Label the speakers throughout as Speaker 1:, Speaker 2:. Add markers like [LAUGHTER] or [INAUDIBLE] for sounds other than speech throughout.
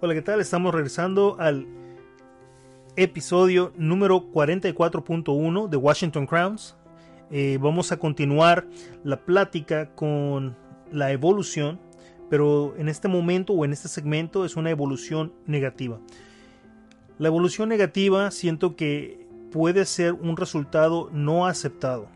Speaker 1: Hola, ¿qué tal? Estamos regresando al episodio número 44.1 de Washington Crowns. Eh, vamos a continuar la plática con la evolución, pero en este momento o en este segmento es una evolución negativa. La evolución negativa siento que puede ser un resultado no aceptado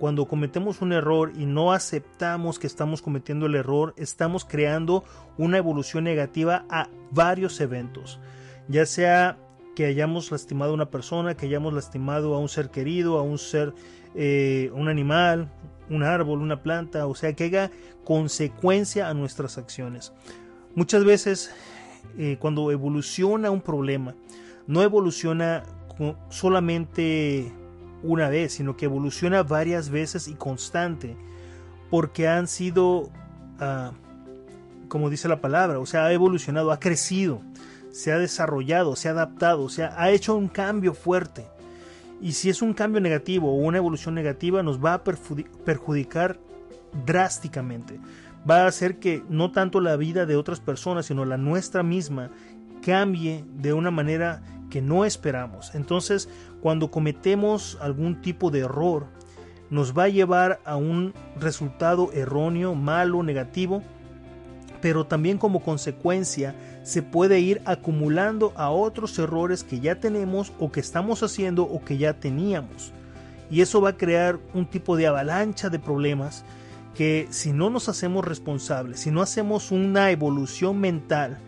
Speaker 1: cuando cometemos un error y no aceptamos que estamos cometiendo el error, estamos creando una evolución negativa a varios eventos. Ya sea que hayamos lastimado a una persona, que hayamos lastimado a un ser querido, a un ser, eh, un animal, un árbol, una planta, o sea, que haya consecuencia a nuestras acciones. Muchas veces eh, cuando evoluciona un problema, no evoluciona solamente una vez, sino que evoluciona varias veces y constante, porque han sido, ah, como dice la palabra, o sea, ha evolucionado, ha crecido, se ha desarrollado, se ha adaptado, o sea, ha hecho un cambio fuerte. Y si es un cambio negativo o una evolución negativa, nos va a perjudicar drásticamente. Va a hacer que no tanto la vida de otras personas, sino la nuestra misma cambie de una manera que no esperamos. Entonces, cuando cometemos algún tipo de error, nos va a llevar a un resultado erróneo, malo, negativo, pero también como consecuencia se puede ir acumulando a otros errores que ya tenemos o que estamos haciendo o que ya teníamos. Y eso va a crear un tipo de avalancha de problemas que si no nos hacemos responsables, si no hacemos una evolución mental,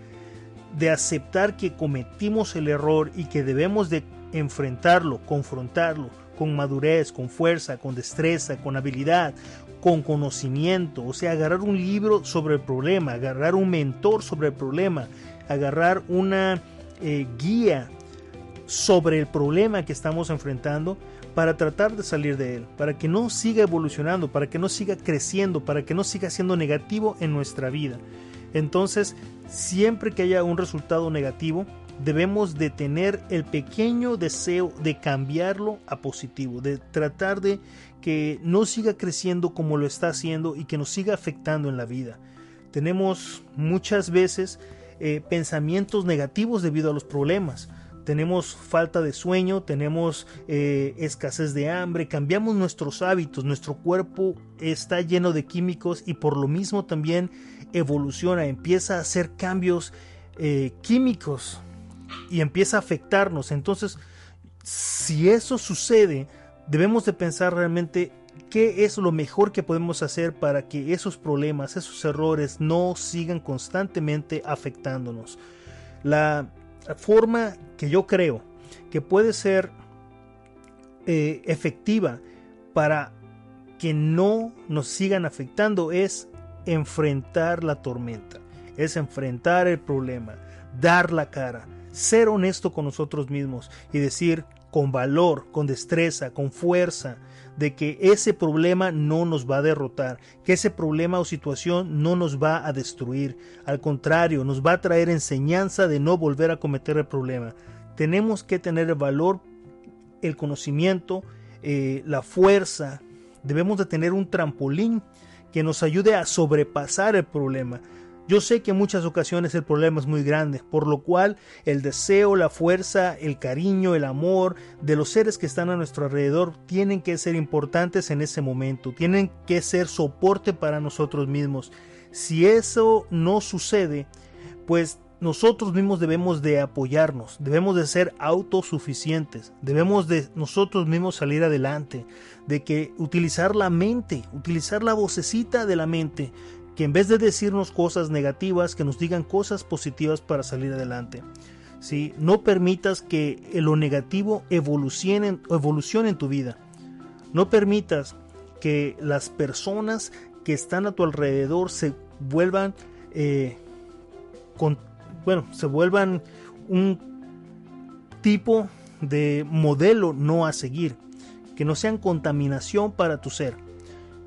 Speaker 1: de aceptar que cometimos el error y que debemos de enfrentarlo, confrontarlo con madurez, con fuerza, con destreza, con habilidad, con conocimiento, o sea, agarrar un libro sobre el problema, agarrar un mentor sobre el problema, agarrar una eh, guía sobre el problema que estamos enfrentando para tratar de salir de él, para que no siga evolucionando, para que no siga creciendo, para que no siga siendo negativo en nuestra vida. Entonces, siempre que haya un resultado negativo, debemos de tener el pequeño deseo de cambiarlo a positivo, de tratar de que no siga creciendo como lo está haciendo y que nos siga afectando en la vida. Tenemos muchas veces eh, pensamientos negativos debido a los problemas. Tenemos falta de sueño, tenemos eh, escasez de hambre, cambiamos nuestros hábitos, nuestro cuerpo está lleno de químicos y por lo mismo también evoluciona, empieza a hacer cambios eh, químicos y empieza a afectarnos. Entonces, si eso sucede, debemos de pensar realmente qué es lo mejor que podemos hacer para que esos problemas, esos errores no sigan constantemente afectándonos. La forma que yo creo que puede ser eh, efectiva para que no nos sigan afectando es enfrentar la tormenta, es enfrentar el problema, dar la cara, ser honesto con nosotros mismos y decir con valor, con destreza, con fuerza, de que ese problema no nos va a derrotar, que ese problema o situación no nos va a destruir, al contrario, nos va a traer enseñanza de no volver a cometer el problema. Tenemos que tener el valor, el conocimiento, eh, la fuerza, debemos de tener un trampolín que nos ayude a sobrepasar el problema. Yo sé que en muchas ocasiones el problema es muy grande, por lo cual el deseo, la fuerza, el cariño, el amor de los seres que están a nuestro alrededor tienen que ser importantes en ese momento, tienen que ser soporte para nosotros mismos. Si eso no sucede, pues nosotros mismos debemos de apoyarnos, debemos de ser autosuficientes, debemos de nosotros mismos salir adelante, de que utilizar la mente, utilizar la vocecita de la mente, que en vez de decirnos cosas negativas, que nos digan cosas positivas para salir adelante. ¿Sí? No permitas que lo negativo evolucione, evolucione en tu vida. No permitas que las personas que están a tu alrededor se vuelvan eh, bueno, se vuelvan un tipo de modelo no a seguir, que no sean contaminación para tu ser.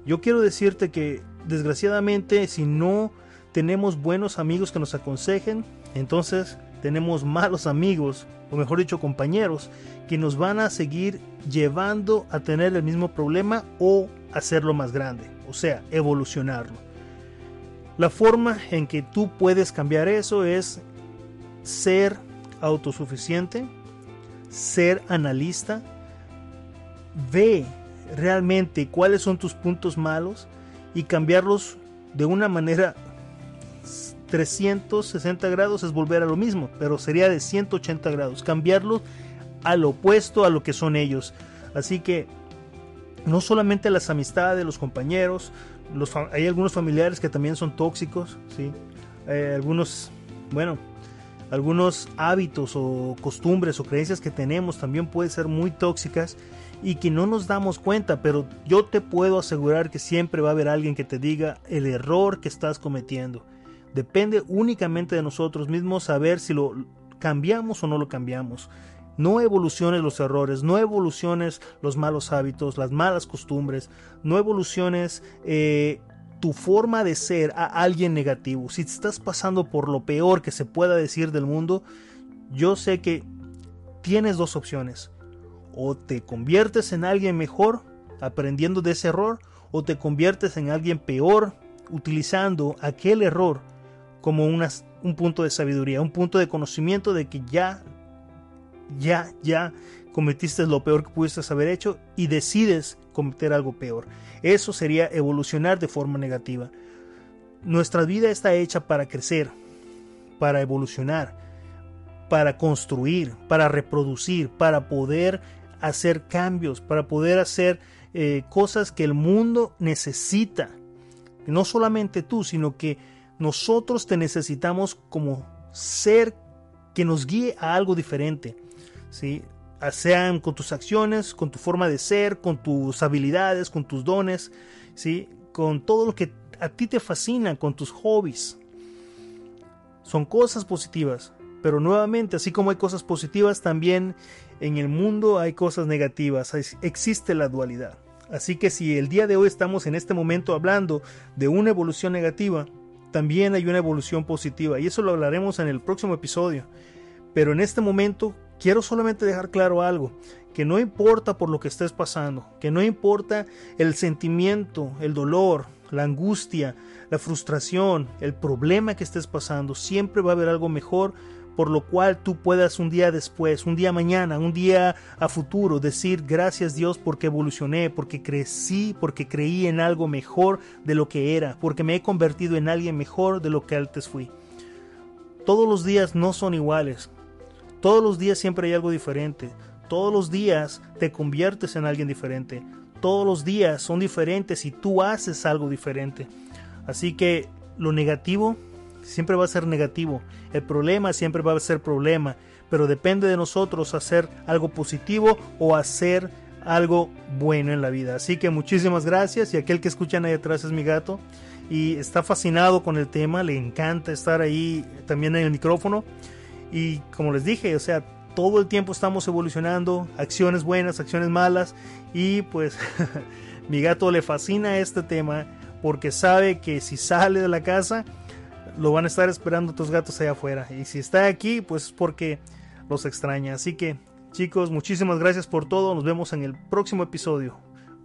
Speaker 1: Yo quiero decirte que desgraciadamente si no tenemos buenos amigos que nos aconsejen, entonces tenemos malos amigos, o mejor dicho compañeros, que nos van a seguir llevando a tener el mismo problema o hacerlo más grande, o sea, evolucionarlo. La forma en que tú puedes cambiar eso es ser autosuficiente, ser analista, ve realmente cuáles son tus puntos malos y cambiarlos de una manera 360 grados es volver a lo mismo, pero sería de 180 grados, cambiarlos al opuesto a lo que son ellos. Así que no solamente las amistades, los compañeros, hay algunos familiares que también son tóxicos, ¿sí? Eh, algunos, bueno, algunos hábitos o costumbres o creencias que tenemos también pueden ser muy tóxicas y que no nos damos cuenta, pero yo te puedo asegurar que siempre va a haber alguien que te diga el error que estás cometiendo. Depende únicamente de nosotros mismos saber si lo cambiamos o no lo cambiamos. No evoluciones los errores, no evoluciones los malos hábitos, las malas costumbres, no evoluciones eh, tu forma de ser a alguien negativo. Si estás pasando por lo peor que se pueda decir del mundo, yo sé que tienes dos opciones. O te conviertes en alguien mejor aprendiendo de ese error, o te conviertes en alguien peor utilizando aquel error como un punto de sabiduría, un punto de conocimiento de que ya ya, ya cometiste lo peor que pudiste haber hecho y decides cometer algo peor. Eso sería evolucionar de forma negativa. Nuestra vida está hecha para crecer, para evolucionar, para construir, para reproducir, para poder hacer cambios, para poder hacer eh, cosas que el mundo necesita. No solamente tú, sino que nosotros te necesitamos como ser que nos guíe a algo diferente. ¿Sí? sean con tus acciones, con tu forma de ser, con tus habilidades, con tus dones, ¿sí? con todo lo que a ti te fascina, con tus hobbies. Son cosas positivas, pero nuevamente, así como hay cosas positivas, también en el mundo hay cosas negativas, existe la dualidad. Así que si el día de hoy estamos en este momento hablando de una evolución negativa, también hay una evolución positiva y eso lo hablaremos en el próximo episodio. Pero en este momento quiero solamente dejar claro algo, que no importa por lo que estés pasando, que no importa el sentimiento, el dolor, la angustia, la frustración, el problema que estés pasando, siempre va a haber algo mejor por lo cual tú puedas un día después, un día mañana, un día a futuro decir gracias Dios porque evolucioné, porque crecí, porque creí en algo mejor de lo que era, porque me he convertido en alguien mejor de lo que antes fui. Todos los días no son iguales, todos los días siempre hay algo diferente. Todos los días te conviertes en alguien diferente. Todos los días son diferentes y tú haces algo diferente. Así que lo negativo siempre va a ser negativo. El problema siempre va a ser problema. Pero depende de nosotros hacer algo positivo o hacer algo bueno en la vida. Así que muchísimas gracias. Y aquel que escuchan ahí atrás es mi gato. Y está fascinado con el tema. Le encanta estar ahí también en el micrófono. Y como les dije, o sea, todo el tiempo estamos evolucionando, acciones buenas, acciones malas. Y pues [LAUGHS] mi gato le fascina este tema porque sabe que si sale de la casa, lo van a estar esperando otros gatos allá afuera. Y si está aquí, pues es porque los extraña. Así que chicos, muchísimas gracias por todo. Nos vemos en el próximo episodio.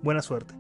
Speaker 1: Buena suerte.